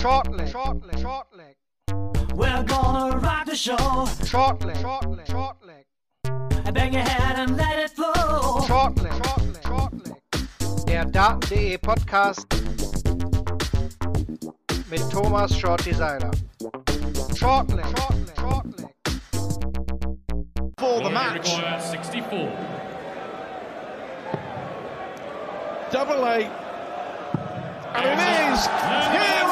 Shortly, shortly, shortly. We're gonna rock the show. Shortly, shortly, shortly. Bang your head and let it flow. Shortly, shortly, shortly. Der Daten.de er Podcast mit Thomas Short Designer. Shortly, shortly, shortly. For the match. 64. Double A. And it is. Here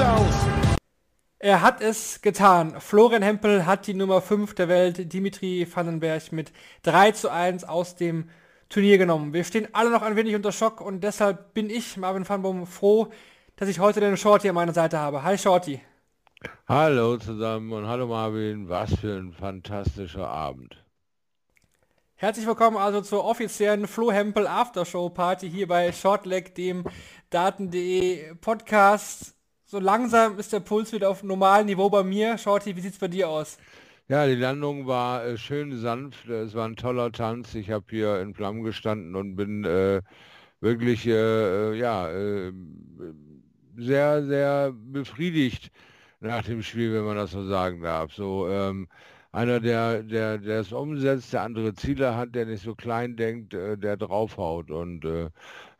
for himself. Er hat es getan. Florian Hempel hat die Nummer 5 der Welt, Dimitri Vandenberg, mit 3 zu 1 aus dem Turnier genommen. Wir stehen alle noch ein wenig unter Schock und deshalb bin ich, Marvin van Boom, froh, dass ich heute den Shorty an meiner Seite habe. Hi Shorty. Hallo zusammen und hallo Marvin, was für ein fantastischer Abend. Herzlich willkommen also zur offiziellen Flo Hempel Aftershow Party hier bei Shortleg, dem Daten.de Podcast. So langsam ist der Puls wieder auf normalem Niveau bei mir. Shorty, wie sieht's bei dir aus? Ja, die Landung war äh, schön sanft, es war ein toller Tanz. Ich habe hier in Flammen gestanden und bin äh, wirklich äh, ja, äh, sehr, sehr befriedigt nach dem Spiel, wenn man das so sagen darf. So ähm, einer, der, der, der es umsetzt, der andere Ziele hat, der nicht so klein denkt, äh, der draufhaut. Und äh,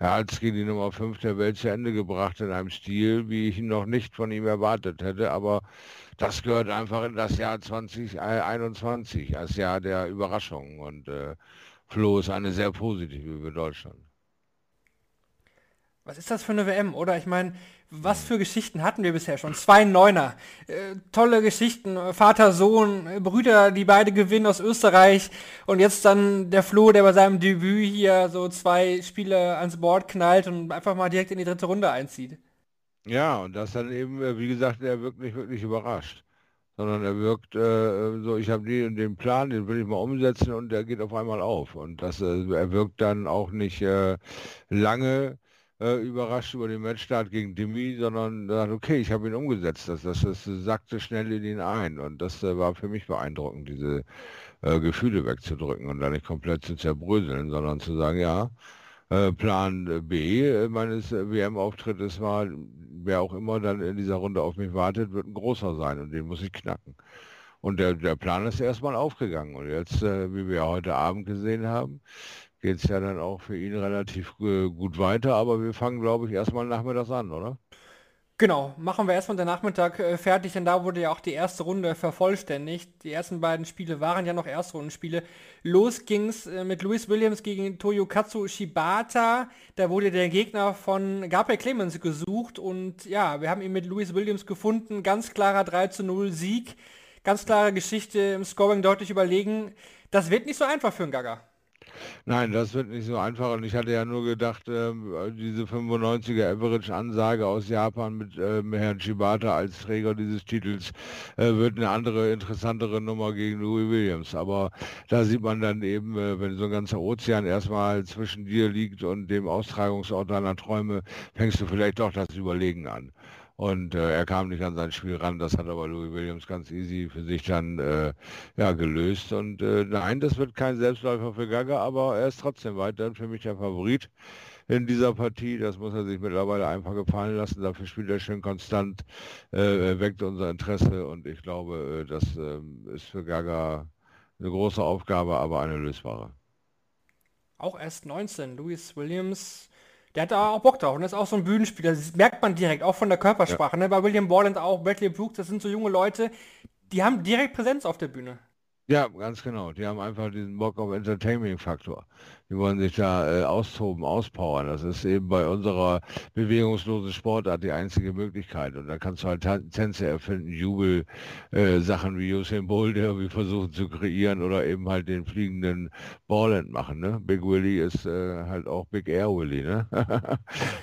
er hat die Nummer 5 der Welt zu Ende gebracht in einem Stil, wie ich ihn noch nicht von ihm erwartet hätte. Aber das gehört einfach in das Jahr 2021, als Jahr der Überraschungen. Und äh, Flo ist eine sehr positive für Deutschland. Was ist das für eine WM, oder? Ich meine, was für Geschichten hatten wir bisher schon? Zwei Neuner. Äh, tolle Geschichten. Vater, Sohn, äh, Brüder, die beide gewinnen aus Österreich. Und jetzt dann der Flo, der bei seinem Debüt hier so zwei Spiele ans Board knallt und einfach mal direkt in die dritte Runde einzieht. Ja, und das dann eben, äh, wie gesagt, er wirkt nicht wirklich überrascht. Sondern er wirkt äh, so, ich habe den, den Plan, den will ich mal umsetzen und der geht auf einmal auf. Und das, äh, er wirkt dann auch nicht äh, lange äh, überrascht über den Matchstart gegen Demi, sondern sagt, okay, ich habe ihn umgesetzt. Das, das, das sackte schnell in ihn ein. Und das äh, war für mich beeindruckend, diese äh, Gefühle wegzudrücken und da nicht komplett zu zerbröseln, sondern zu sagen, ja, äh, Plan B äh, meines äh, WM-Auftrittes war, wer auch immer dann in dieser Runde auf mich wartet, wird ein großer sein und den muss ich knacken. Und der, der Plan ist erstmal aufgegangen. Und jetzt, äh, wie wir heute Abend gesehen haben, geht es ja dann auch für ihn relativ äh, gut weiter. Aber wir fangen, glaube ich, erstmal nachmittags an, oder? Genau, machen wir erstmal den Nachmittag äh, fertig, denn da wurde ja auch die erste Runde vervollständigt. Die ersten beiden Spiele waren ja noch Erstrundenspiele. Los ging's äh, mit Louis Williams gegen Toyokatsu Shibata. Da wurde der Gegner von Gabriel Clemens gesucht und ja, wir haben ihn mit Louis Williams gefunden. Ganz klarer 3 zu 0 Sieg. Ganz klare Geschichte im Scoring deutlich überlegen. Das wird nicht so einfach für einen Gaga. Nein, das wird nicht so einfach. Und ich hatte ja nur gedacht, ähm, diese 95er Average-Ansage aus Japan mit ähm, Herrn Shibata als Träger dieses Titels äh, wird eine andere, interessantere Nummer gegen Louis Williams. Aber da sieht man dann eben, äh, wenn so ein ganzer Ozean erstmal zwischen dir liegt und dem Austragungsort deiner Träume, fängst du vielleicht doch das Überlegen an. Und äh, er kam nicht an sein Spiel ran, das hat aber Louis Williams ganz easy für sich dann äh, ja, gelöst. Und äh, nein, das wird kein Selbstläufer für Gaga, aber er ist trotzdem weiterhin für mich der Favorit in dieser Partie. Das muss er sich mittlerweile einfach gefallen lassen. Dafür spielt er schön konstant, äh, weckt unser Interesse und ich glaube, äh, das äh, ist für Gaga eine große Aufgabe, aber eine lösbare. Auch erst 19. Louis Williams der hat da auch Bock drauf und ist auch so ein Bühnenspieler. Das merkt man direkt, auch von der Körpersprache. Ja. Ne? Bei William Borland auch, Bradley Brooks, das sind so junge Leute, die haben direkt Präsenz auf der Bühne. Ja, ganz genau. Die haben einfach diesen Bock auf Entertainment-Faktor. Die wollen sich da äh, austoben, auspowern. Das ist eben bei unserer bewegungslosen Sportart die einzige Möglichkeit. Und da kannst du halt Tänze erfinden, Jubel, äh, Sachen wie Usain Bolt, der irgendwie versuchen zu kreieren oder eben halt den fliegenden Ballend machen. Ne? Big Willy ist äh, halt auch Big Air Willy, ne?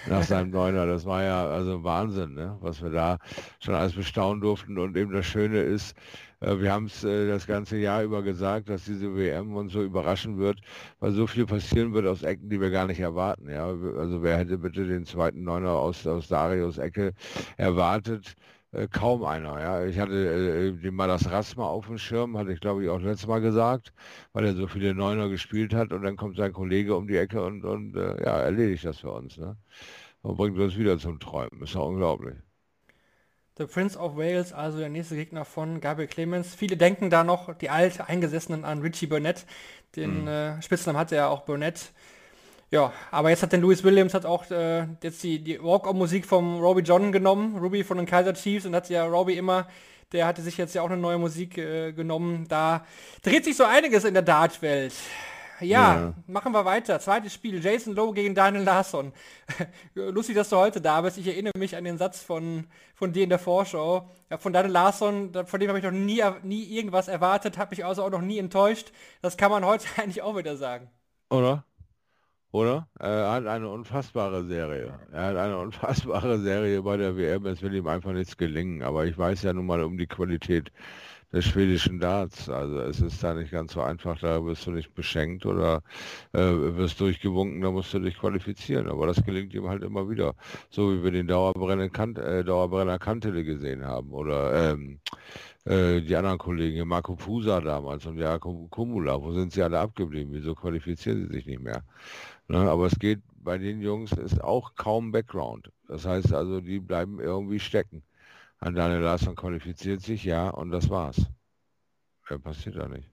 Nach seinem Neuner. Das war ja also Wahnsinn, ne? was wir da schon alles bestaunen durften. Und eben das Schöne ist, wir haben es äh, das ganze Jahr über gesagt, dass diese WM uns so überraschen wird, weil so viel passieren wird aus Ecken, die wir gar nicht erwarten. Ja? Also wer hätte bitte den zweiten Neuner aus, aus Darius Ecke erwartet? Äh, kaum einer. Ja. Ich hatte äh, den Malas Rasma auf dem Schirm, hatte ich glaube ich auch letztes Mal gesagt, weil er so viele Neuner gespielt hat und dann kommt sein Kollege um die Ecke und, und äh, ja, erledigt das für uns. Ne? Und bringt uns wieder zum Träumen. Ist ja unglaublich. The Prince of Wales, also der nächste Gegner von Gabriel Clemens. Viele denken da noch, die alt Eingesessenen, an Richie Burnett. Den mhm. äh, Spitznamen hatte er auch Burnett. Ja, aber jetzt hat den Louis Williams hat auch äh, jetzt die, die Walk-On-Musik vom Robbie John genommen, Ruby von den Kaiser Chiefs und hat ja Robbie immer, der hatte sich jetzt ja auch eine neue Musik äh, genommen. Da dreht sich so einiges in der Dart-Welt. Ja, ja, machen wir weiter. Zweites Spiel, Jason Lowe gegen Daniel Larsson. Lustig, dass du heute da bist. Ich erinnere mich an den Satz von, von dir in der Vorschau. Ja, von Daniel Larsson, von dem habe ich noch nie, nie irgendwas erwartet, habe mich also auch noch nie enttäuscht. Das kann man heute eigentlich auch wieder sagen. Oder? Oder? Er hat eine unfassbare Serie. Er hat eine unfassbare Serie bei der WM. Es will ihm einfach nichts gelingen. Aber ich weiß ja nun mal um die Qualität des schwedischen Darts. Also es ist da nicht ganz so einfach, da wirst du nicht beschenkt oder äh, wirst durchgewunken, da musst du dich qualifizieren. Aber das gelingt ihm halt immer wieder. So wie wir den Dauerbrenner, Kant, äh, Dauerbrenner Kantele gesehen haben oder ähm, äh, die anderen Kollegen, Marco Pusa damals und Jakob Kumula, wo sind sie alle abgeblieben? Wieso qualifizieren sie sich nicht mehr? Ne? Aber es geht bei den Jungs ist auch kaum Background. Das heißt also, die bleiben irgendwie stecken. An deine Leistung qualifiziert sich, ja, und das war's. Ja, passiert da nicht.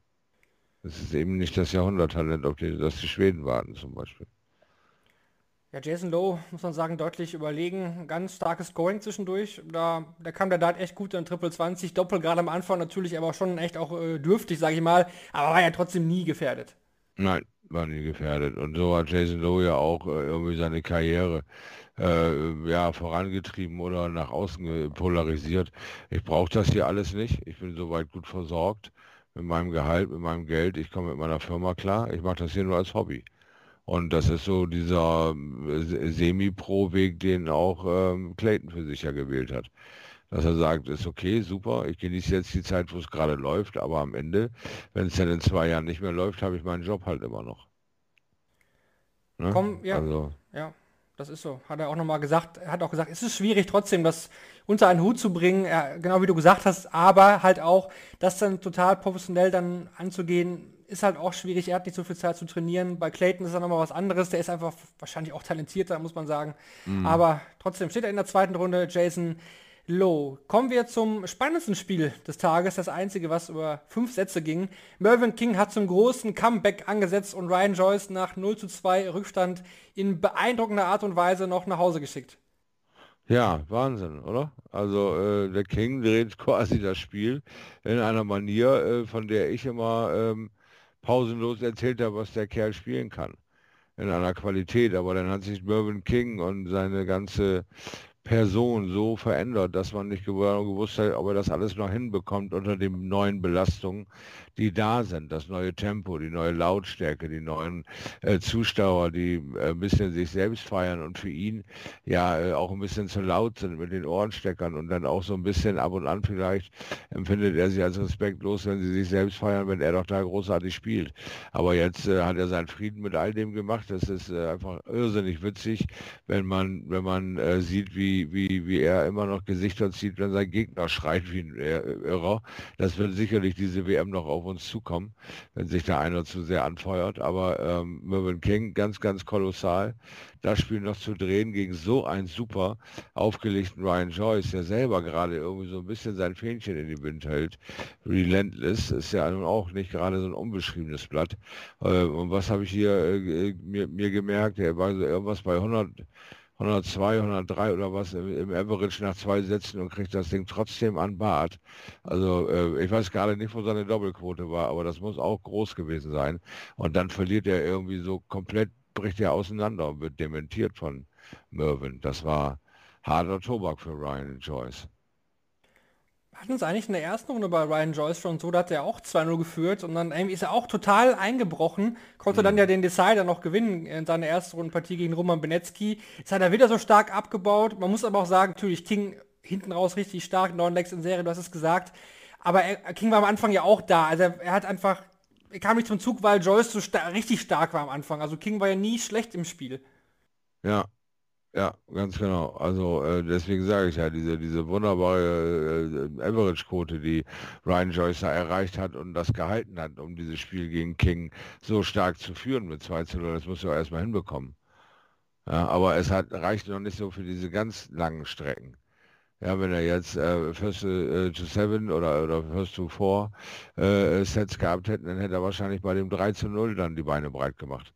Es ist eben nicht das Jahrhunderttalent, auf das die Schweden warten zum Beispiel. Ja, Jason Lowe, muss man sagen, deutlich überlegen. Ganz starkes Scoring zwischendurch. Da, da kam der Dart echt gut in Triple 20. Doppel gerade am Anfang natürlich, aber schon echt auch äh, dürftig, sage ich mal. Aber war ja trotzdem nie gefährdet. Nein, war nie gefährdet. Und so hat Jason Lowe ja auch äh, irgendwie seine Karriere äh, ja, vorangetrieben oder nach außen polarisiert. Ich brauche das hier alles nicht. Ich bin soweit gut versorgt mit meinem Gehalt, mit meinem Geld. Ich komme mit meiner Firma klar. Ich mache das hier nur als Hobby. Und das ist so dieser äh, Semi-Pro-Weg, den auch ähm, Clayton für sich ja gewählt hat. Dass er sagt, ist okay, super, ich genieße jetzt die Zeit, wo es gerade läuft, aber am Ende, wenn es dann in zwei Jahren nicht mehr läuft, habe ich meinen Job halt immer noch. Ne? Komm, ja. Also, ja das ist so. Hat er auch nochmal gesagt. Er hat auch gesagt, es ist schwierig trotzdem, das unter einen Hut zu bringen, er, genau wie du gesagt hast, aber halt auch, das dann total professionell dann anzugehen, ist halt auch schwierig. Er hat nicht so viel Zeit zu trainieren. Bei Clayton ist dann nochmal was anderes. Der ist einfach wahrscheinlich auch talentierter, muss man sagen. Mhm. Aber trotzdem steht er in der zweiten Runde. Jason Low. Kommen wir zum spannendsten Spiel des Tages, das einzige, was über fünf Sätze ging. Mervyn King hat zum großen Comeback angesetzt und Ryan Joyce nach 0 zu 2 Rückstand in beeindruckender Art und Weise noch nach Hause geschickt. Ja, Wahnsinn, oder? Also äh, der King dreht quasi das Spiel in einer Manier, äh, von der ich immer ähm, pausenlos erzählt habe, was der Kerl spielen kann. In einer Qualität. Aber dann hat sich Mervyn King und seine ganze Person so verändert, dass man nicht gewusst hat, ob er das alles noch hinbekommt unter den neuen Belastungen, die da sind. Das neue Tempo, die neue Lautstärke, die neuen äh, Zuschauer, die äh, ein bisschen sich selbst feiern und für ihn ja äh, auch ein bisschen zu laut sind mit den Ohrensteckern und dann auch so ein bisschen ab und an vielleicht empfindet er sich als respektlos, wenn sie sich selbst feiern, wenn er doch da großartig spielt. Aber jetzt äh, hat er seinen Frieden mit all dem gemacht. Das ist äh, einfach irrsinnig witzig, wenn man, wenn man äh, sieht, wie wie, wie, er immer noch Gesichter zieht, wenn sein Gegner schreit wie ein Irrer. Das wird sicherlich diese WM noch auf uns zukommen, wenn sich da einer zu sehr anfeuert. Aber ähm, Mervyn King, ganz, ganz kolossal, das Spiel noch zu drehen gegen so einen super aufgelegten Ryan Joyce, der selber gerade irgendwie so ein bisschen sein Fähnchen in die Wind hält. Relentless ist ja nun auch nicht gerade so ein unbeschriebenes Blatt. Äh, und was habe ich hier äh, mir, mir gemerkt? Er war so irgendwas bei 100 102, 103 oder was im, Average nach zwei Sätzen und kriegt das Ding trotzdem an Bart. Also äh, ich weiß gerade nicht, wo seine Doppelquote war, aber das muss auch groß gewesen sein. Und dann verliert er irgendwie so komplett, bricht er auseinander und wird dementiert von Mervyn. Das war harter Tobak für Ryan Joyce hatten es eigentlich in der ersten Runde bei Ryan Joyce schon so, da hat er auch 2-0 geführt und dann ist er auch total eingebrochen, konnte mhm. dann ja den Decider noch gewinnen in seiner ersten Rundenpartie gegen Roman Benetski. Jetzt hat er wieder so stark abgebaut. Man muss aber auch sagen, natürlich King hinten raus richtig stark, 9 Legs in Serie, du hast es gesagt. Aber er, King war am Anfang ja auch da. Also er, er hat einfach, er kam nicht zum Zug, weil Joyce so sta richtig stark war am Anfang. Also King war ja nie schlecht im Spiel. Ja, ja, ganz genau. Also äh, deswegen sage ich ja, diese, diese wunderbare äh, Average-Quote, die Ryan Joyce da erreicht hat und das gehalten hat, um dieses Spiel gegen King so stark zu führen mit 2 zu 0, das muss er auch erstmal hinbekommen. Ja, aber es hat, reicht noch nicht so für diese ganz langen Strecken. Ja, wenn er jetzt äh, First äh, to Seven oder, oder First to Four äh, Sets gehabt hätte, dann hätte er wahrscheinlich bei dem 3 zu 0 dann die Beine breit gemacht.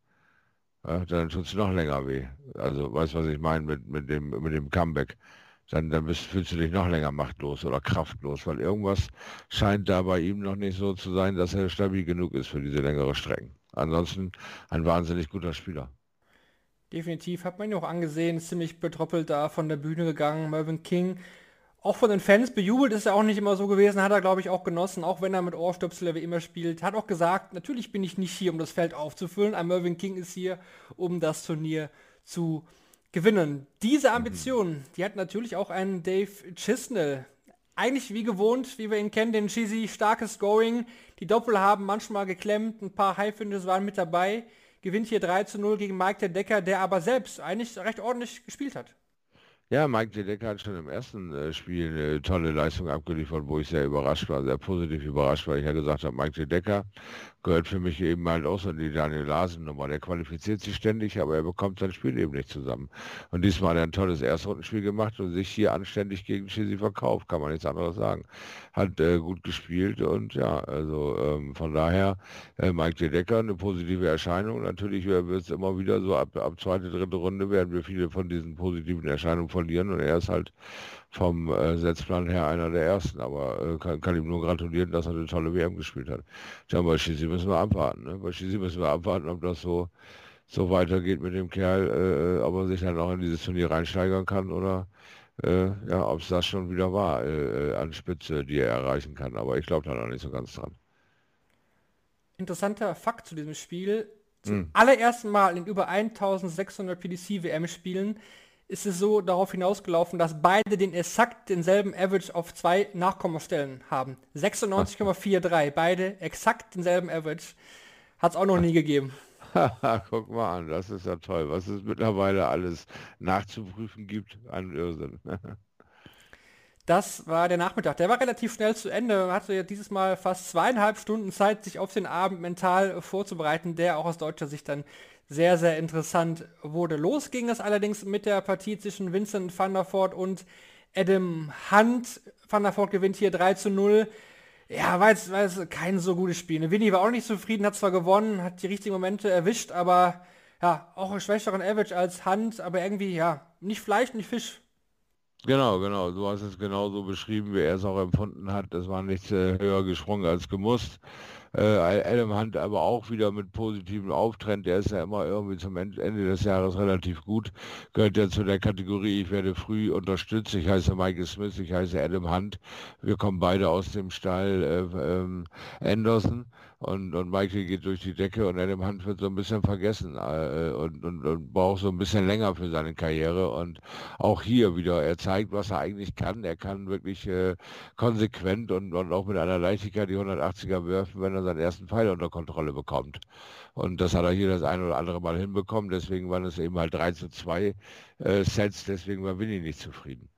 Ja, dann tut es noch länger weh. Also weißt du, was ich meine mit, mit, dem, mit dem Comeback. Dann, dann bist, fühlst du dich noch länger machtlos oder kraftlos, weil irgendwas scheint da bei ihm noch nicht so zu sein, dass er stabil genug ist für diese längere Strecken. Ansonsten ein wahnsinnig guter Spieler. Definitiv, hat man ihn auch angesehen, ziemlich betroppelt da von der Bühne gegangen. Mervyn King, auch von den Fans bejubelt ist er auch nicht immer so gewesen, hat er glaube ich auch genossen, auch wenn er mit Ohrstöpsel wie immer spielt. Hat auch gesagt, natürlich bin ich nicht hier, um das Feld aufzufüllen, ein Mervyn King ist hier, um das Turnier zu gewinnen. Diese Ambition, die hat natürlich auch einen Dave Chisnell. Eigentlich wie gewohnt, wie wir ihn kennen, den cheesy, starkes Scoring. Die Doppel haben manchmal geklemmt, ein paar High Finishes waren mit dabei gewinnt hier 3 zu 0 gegen Mike der Decker, der aber selbst eigentlich recht ordentlich gespielt hat. Ja, Mike De Decker hat schon im ersten äh, Spiel eine tolle Leistung abgeliefert, wo ich sehr überrascht war, sehr positiv überrascht, weil ich ja gesagt habe, Mike De Decker gehört für mich eben halt auch so die Daniel Larsen Nummer. Der qualifiziert sich ständig, aber er bekommt sein Spiel eben nicht zusammen. Und diesmal hat er ein tolles Erstrundenspiel gemacht und sich hier anständig gegen Chisi verkauft, kann man nichts anderes sagen. Hat äh, gut gespielt und ja, also ähm, von daher äh, Mike De Decker eine positive Erscheinung. Natürlich wird es immer wieder so ab, ab zweite, dritte Runde werden wir viele von diesen positiven Erscheinungen verlieren und er ist halt vom äh, Setzplan her einer der ersten, aber äh, kann, kann, ihm nur gratulieren, dass er eine tolle WM gespielt hat. Tja, bei Schisi müssen wir abwarten. Ne? Bei Schisi müssen wir abwarten, ob das so, so weitergeht mit dem Kerl, äh, ob er sich dann auch in dieses Turnier reinsteigern kann oder äh, ja, ob es das schon wieder war äh, an Spitze, die er erreichen kann. Aber ich glaube da noch nicht so ganz dran. Interessanter Fakt zu diesem Spiel. Zum hm. allerersten Mal in über 1600 PDC WM-Spielen ist es so darauf hinausgelaufen, dass beide den exakt denselben Average auf zwei Nachkommastellen haben. 96,43, beide exakt denselben Average. Hat es auch noch nie gegeben. Guck mal an, das ist ja toll, was es mittlerweile alles nachzuprüfen gibt. Ein Irrsinn. Das war der Nachmittag. Der war relativ schnell zu Ende. Man hatte ja dieses Mal fast zweieinhalb Stunden Zeit, sich auf den Abend mental vorzubereiten, der auch aus deutscher Sicht dann sehr, sehr interessant wurde. Los ging es allerdings mit der Partie zwischen Vincent van der Voort und Adam Hunt. Van der Voort gewinnt hier 3 zu 0. Ja, war jetzt, war jetzt kein so gutes Spiel. Winnie war auch nicht zufrieden, hat zwar gewonnen, hat die richtigen Momente erwischt, aber ja, auch einen schwächeren Average als Hunt, aber irgendwie, ja, nicht Fleisch, nicht Fisch. Genau, genau. Du hast es genauso beschrieben, wie er es auch empfunden hat. Das war nichts äh, höher gesprungen als gemusst. Äh, Adam Hunt aber auch wieder mit positivem Auftrend. Der ist ja immer irgendwie zum Ende des Jahres relativ gut. Gehört ja zu der Kategorie, ich werde früh unterstützt. Ich heiße Michael Smith, ich heiße Adam Hunt. Wir kommen beide aus dem Stall äh, ähm, Anderson und, und Michael geht durch die Decke und Adam Hunt wird so ein bisschen vergessen äh, und, und, und, braucht so ein bisschen länger für seine Karriere und auch hier wieder, er zeigt, was er eigentlich kann. Er kann wirklich äh, konsequent und, und auch mit einer Leichtigkeit die 180er werfen, wenn er seinen ersten Pfeil unter Kontrolle bekommt. Und das hat er hier das ein oder andere Mal hinbekommen. Deswegen waren es eben halt 3 zu 2 äh, Sets, deswegen war Winnie nicht zufrieden.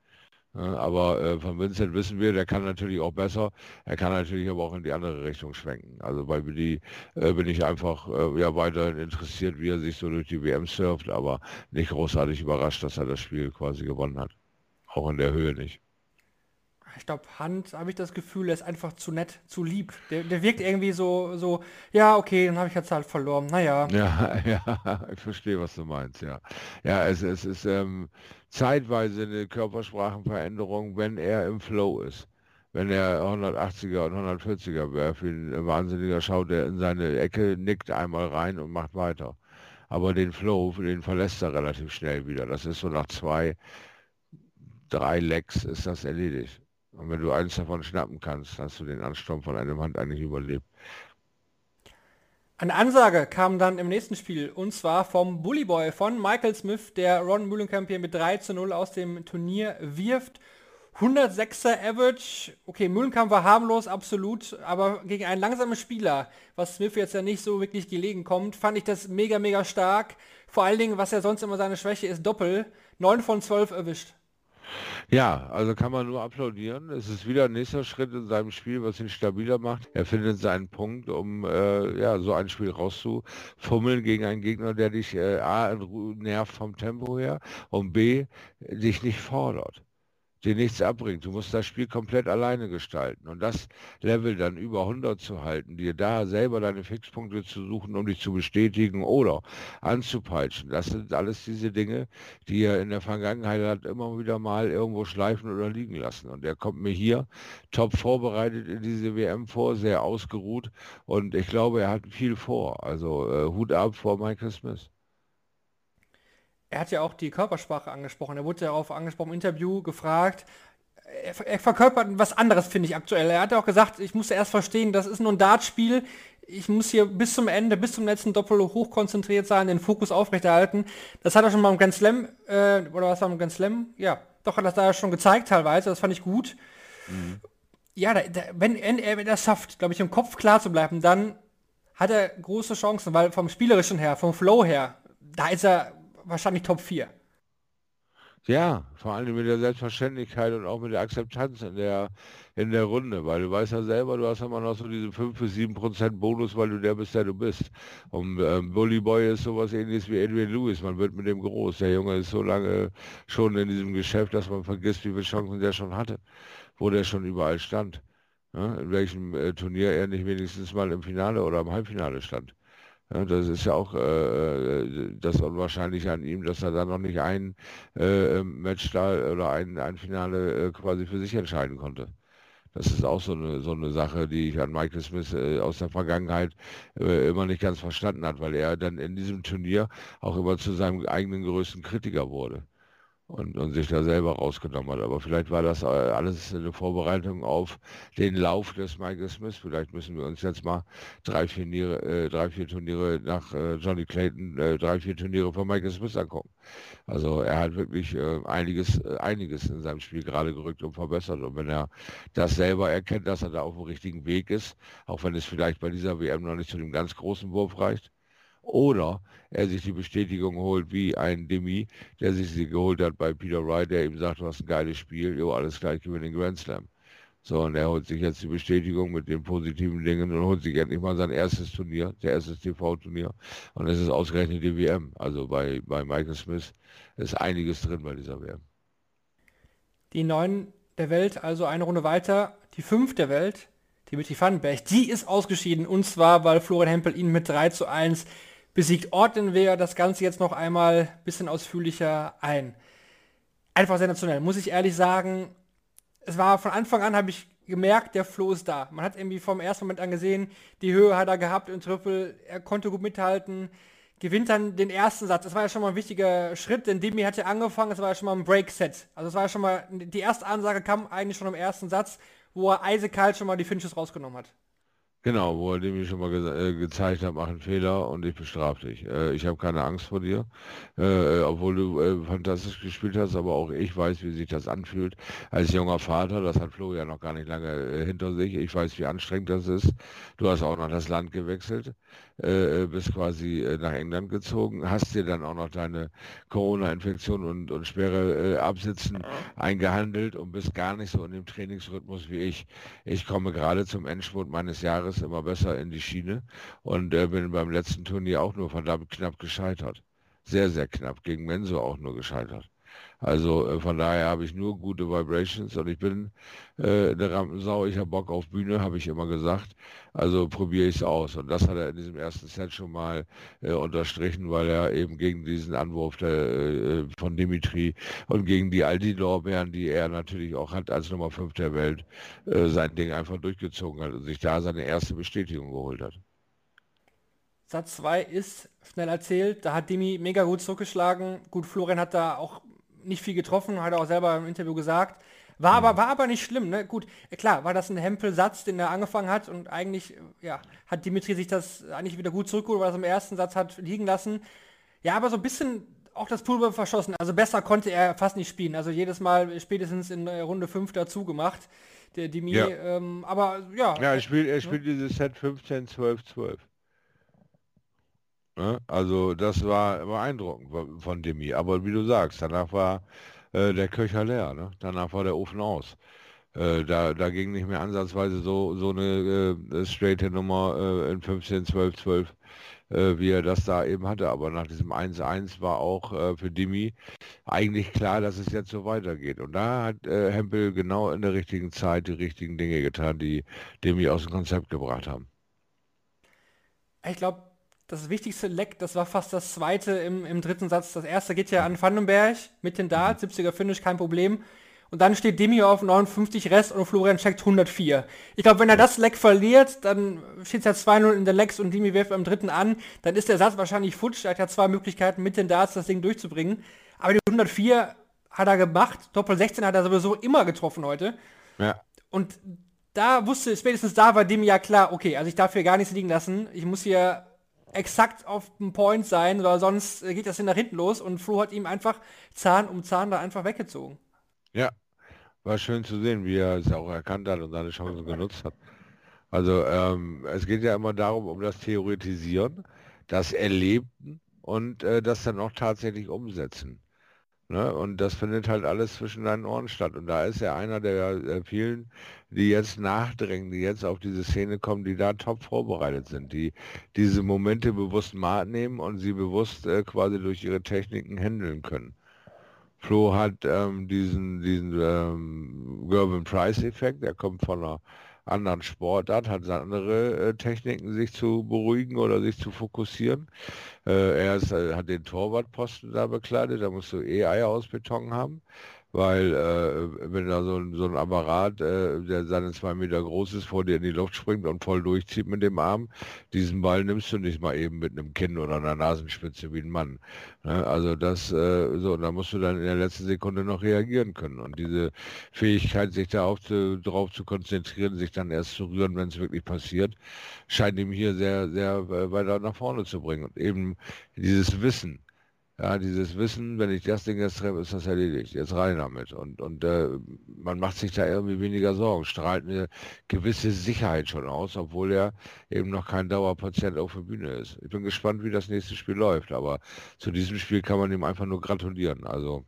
Aber äh, von Vincent wissen wir, der kann natürlich auch besser. Er kann natürlich aber auch in die andere Richtung schwenken. Also bei Billy äh, bin ich einfach äh, ja weiterhin interessiert, wie er sich so durch die WM surft, aber nicht großartig überrascht, dass er das Spiel quasi gewonnen hat. Auch in der Höhe nicht ich glaube, Hand, habe ich das Gefühl, er ist einfach zu nett, zu lieb. Der, der wirkt irgendwie so, so, ja, okay, dann habe ich jetzt halt verloren. Naja. Ja, ja, ich verstehe, was du meinst, ja. Ja, es, es ist ähm, zeitweise eine Körpersprachenveränderung, wenn er im Flow ist. Wenn er 180er und 140er wäre, für ein Wahnsinniger schaut er in seine Ecke, nickt einmal rein und macht weiter. Aber den Flow, den verlässt er relativ schnell wieder. Das ist so nach zwei, drei Lecks ist das erledigt. Und wenn du eins davon schnappen kannst, hast du den Ansturm von einem Hand eigentlich überlebt. Eine Ansage kam dann im nächsten Spiel und zwar vom Bully Boy von Michael Smith, der Ron Mühlenkamp hier mit 3 zu 0 aus dem Turnier wirft. 106er Average, okay, Mühlenkamp war harmlos, absolut, aber gegen einen langsamen Spieler, was Smith jetzt ja nicht so wirklich gelegen kommt, fand ich das mega, mega stark. Vor allen Dingen, was ja sonst immer seine Schwäche ist, Doppel, 9 von 12 erwischt. Ja, also kann man nur applaudieren. Es ist wieder ein nächster Schritt in seinem Spiel, was ihn stabiler macht. Er findet seinen Punkt, um äh, ja, so ein Spiel rauszufummeln gegen einen Gegner, der dich äh, A, nervt vom Tempo her und B, dich nicht fordert dir nichts abbringt. Du musst das Spiel komplett alleine gestalten. Und das Level dann über 100 zu halten, dir da selber deine Fixpunkte zu suchen, um dich zu bestätigen oder anzupeitschen, das sind alles diese Dinge, die er in der Vergangenheit hat immer wieder mal irgendwo schleifen oder liegen lassen. Und er kommt mir hier top vorbereitet in diese WM vor, sehr ausgeruht. Und ich glaube, er hat viel vor. Also äh, Hut ab vor Michael Smith er hat ja auch die Körpersprache angesprochen. Er wurde darauf angesprochen im Interview gefragt. Er, er verkörpert was anderes, finde ich aktuell. Er hat ja auch gesagt, ich musste erst verstehen, das ist nur ein Dartspiel. Ich muss hier bis zum Ende, bis zum letzten Doppel hochkonzentriert sein, den Fokus aufrechterhalten. Das hat er schon mal im Grand Slam, äh, oder was war im Grand Slam? Ja, doch hat er das da schon gezeigt teilweise. Das fand ich gut. Mhm. Ja, da, da, wenn, wenn er das schafft, glaube ich, im Kopf klar zu bleiben, dann hat er große Chancen, weil vom Spielerischen her, vom Flow her, da ist er wahrscheinlich Top 4. Ja, vor allem mit der Selbstverständlichkeit und auch mit der Akzeptanz in der, in der Runde, weil du weißt ja selber, du hast immer noch so diese 5 bis 7 Prozent Bonus, weil du der bist, der du bist. Und ähm, Bully Boy ist sowas ähnliches wie Adrian Lewis, man wird mit dem groß. Der Junge ist so lange schon in diesem Geschäft, dass man vergisst, wie viele Chancen der schon hatte, wo der schon überall stand. Ja, in welchem äh, Turnier er nicht wenigstens mal im Finale oder im Halbfinale stand. Ja, das ist ja auch äh, äh, das Unwahrscheinliche an ihm, dass er da noch nicht ein äh, Match da oder ein, ein Finale äh, quasi für sich entscheiden konnte. Das ist auch so eine, so eine Sache, die ich an Michael Smith äh, aus der Vergangenheit äh, immer nicht ganz verstanden hat, weil er dann in diesem Turnier auch immer zu seinem eigenen größten Kritiker wurde und, und sich da selber rausgenommen hat. Aber vielleicht war das äh, alles eine Vorbereitung auf den Lauf des Michael Smith. Vielleicht müssen wir uns jetzt mal drei, vier, Turniere, äh, drei, vier Turniere nach äh, Johnny Clayton, äh, drei, vier Turniere von Michael Smith angucken. Also er hat wirklich äh, einiges, äh, einiges in seinem Spiel gerade gerückt und verbessert. Und wenn er das selber erkennt, dass er da auf dem richtigen Weg ist, auch wenn es vielleicht bei dieser WM noch nicht zu dem ganz großen Wurf reicht, oder er sich die Bestätigung holt wie ein Demi, der sich sie geholt hat bei Peter Wright, der ihm sagt, du hast ein geiles Spiel, jo, alles gleich gewinnt den Grand Slam. So, und er holt sich jetzt die Bestätigung mit den positiven Dingen und holt sich endlich mal sein erstes Turnier, der erstes TV-Turnier. Und es ist ausgerechnet die WM. Also bei, bei Michael Smith ist einiges drin bei dieser WM. Die neun der Welt, also eine Runde weiter. Die fünf der Welt, Dimitri Vandenberg, die ist ausgeschieden. Und zwar, weil Florian Hempel ihn mit 3 zu 1 besiegt, ordnen wir das Ganze jetzt noch einmal ein bisschen ausführlicher ein. Einfach sensationell, muss ich ehrlich sagen. Es war von Anfang an, habe ich gemerkt, der Flow ist da. Man hat irgendwie vom ersten Moment an gesehen, die Höhe hat er gehabt im Triple, er konnte gut mithalten, gewinnt dann den ersten Satz. Das war ja schon mal ein wichtiger Schritt, denn Demi hat ja angefangen, das war ja schon mal ein Break-Set. Also das war ja schon mal, die erste Ansage kam eigentlich schon im ersten Satz, wo er eisekalt schon mal die Finishes rausgenommen hat. Genau, wo er dem schon mal ge äh, gezeigt hat, mach einen Fehler und ich bestrafe dich. Äh, ich habe keine Angst vor dir, äh, obwohl du äh, fantastisch gespielt hast, aber auch ich weiß, wie sich das anfühlt als junger Vater. Das hat Flo ja noch gar nicht lange äh, hinter sich. Ich weiß, wie anstrengend das ist. Du hast auch noch das Land gewechselt, äh, bist quasi nach England gezogen, hast dir dann auch noch deine Corona-Infektion und, und schwere Absitzen eingehandelt und bist gar nicht so in dem Trainingsrhythmus wie ich. Ich komme gerade zum Endspurt meines Jahres Jahres immer besser in die Schiene und äh, bin beim letzten Turnier auch nur verdammt knapp gescheitert. Sehr, sehr knapp. Gegen Menso auch nur gescheitert. Also äh, von daher habe ich nur gute Vibrations und ich bin äh, eine Rampensau, ich habe Bock auf Bühne, habe ich immer gesagt. Also probiere ich es aus. Und das hat er in diesem ersten Set schon mal äh, unterstrichen, weil er eben gegen diesen Anwurf der, äh, von Dimitri und gegen die Aldi Lorbeeren, die er natürlich auch hat als Nummer 5 der Welt, äh, sein Ding einfach durchgezogen hat und sich da seine erste Bestätigung geholt hat. Satz 2 ist schnell erzählt. Da hat Demi mega gut zurückgeschlagen. Gut, Florian hat da auch nicht viel getroffen, hat er auch selber im Interview gesagt. War aber, war aber nicht schlimm, ne? Gut, klar, war das ein Hempel-Satz, den er angefangen hat und eigentlich, ja, hat Dimitri sich das eigentlich wieder gut zurückgeholt, weil er es im ersten Satz hat liegen lassen. Ja, aber so ein bisschen auch das Pulver verschossen. Also besser konnte er fast nicht spielen. Also jedes Mal spätestens in Runde 5 dazu gemacht. Der Demi, ja. Ähm, aber ja. Ja, er spielt, er spielt ne? dieses Set 15, 12, 12. Ja, also das war beeindruckend von Demi. Aber wie du sagst, danach war äh, der Köcher leer. Ne? Danach war der Ofen aus. Äh, da, da ging nicht mehr ansatzweise so, so eine äh, straighte Nummer äh, in 15, 12, 12 äh, wie er das da eben hatte. Aber nach diesem 1-1 war auch äh, für Dimi eigentlich klar, dass es jetzt so weitergeht. Und da hat äh, Hempel genau in der richtigen Zeit die richtigen Dinge getan, die Dimi aus dem Konzept gebracht haben. Ich glaube, das wichtigste Leck, das war fast das zweite im, im dritten Satz. Das erste geht ja an Vandenberg mit den Darts, 70er Finish, kein Problem. Und dann steht Demi auf 59 Rest und Florian checkt 104. Ich glaube, wenn er das Leck verliert, dann steht es ja 2-0 in der Lecks und Demi wirft beim dritten an, dann ist der Satz wahrscheinlich futsch. Er hat ja zwei Möglichkeiten, mit den Darts das Ding durchzubringen. Aber die 104 hat er gemacht. Doppel 16 hat er sowieso immer getroffen heute. Ja. Und da wusste, spätestens da war Demi ja klar, okay, also ich darf hier gar nichts liegen lassen. Ich muss hier exakt auf dem Point sein, oder sonst geht das nach hinten los. Und Flo hat ihm einfach Zahn um Zahn da einfach weggezogen. Ja, war schön zu sehen, wie er es auch erkannt hat und seine Chancen genutzt hat. Also ähm, es geht ja immer darum, um das Theoretisieren, das Erleben und äh, das dann auch tatsächlich umsetzen. Ne? Und das findet halt alles zwischen deinen Ohren statt. Und da ist er einer der äh, vielen, die jetzt nachdrängen, die jetzt auf diese Szene kommen, die da top vorbereitet sind, die diese Momente bewusst nehmen und sie bewusst äh, quasi durch ihre Techniken handeln können. Flo hat ähm, diesen, diesen ähm, Gervin Price-Effekt, der kommt von einer anderen Sportart, hat andere äh, Techniken, sich zu beruhigen oder sich zu fokussieren. Äh, er ist, äh, hat den Torwartposten da bekleidet, da musst du eh Eier aus Beton haben weil äh, wenn da so ein, so ein Apparat, äh, der seine zwei Meter groß ist, vor dir in die Luft springt und voll durchzieht mit dem Arm, diesen Ball nimmst du nicht mal eben mit einem Kinn oder einer Nasenspitze wie ein Mann. Ne? Also das, äh, so, da musst du dann in der letzten Sekunde noch reagieren können. Und diese Fähigkeit, sich da zu, drauf zu konzentrieren, sich dann erst zu rühren, wenn es wirklich passiert, scheint ihm hier sehr, sehr äh, weiter nach vorne zu bringen. Und eben dieses Wissen, ja, dieses Wissen, wenn ich das Ding jetzt treffe, ist das erledigt. Jetzt rein damit. Und, und äh, man macht sich da irgendwie weniger Sorgen, strahlt eine gewisse Sicherheit schon aus, obwohl er eben noch kein Dauerpatient auf der Bühne ist. Ich bin gespannt, wie das nächste Spiel läuft, aber zu diesem Spiel kann man ihm einfach nur gratulieren. Also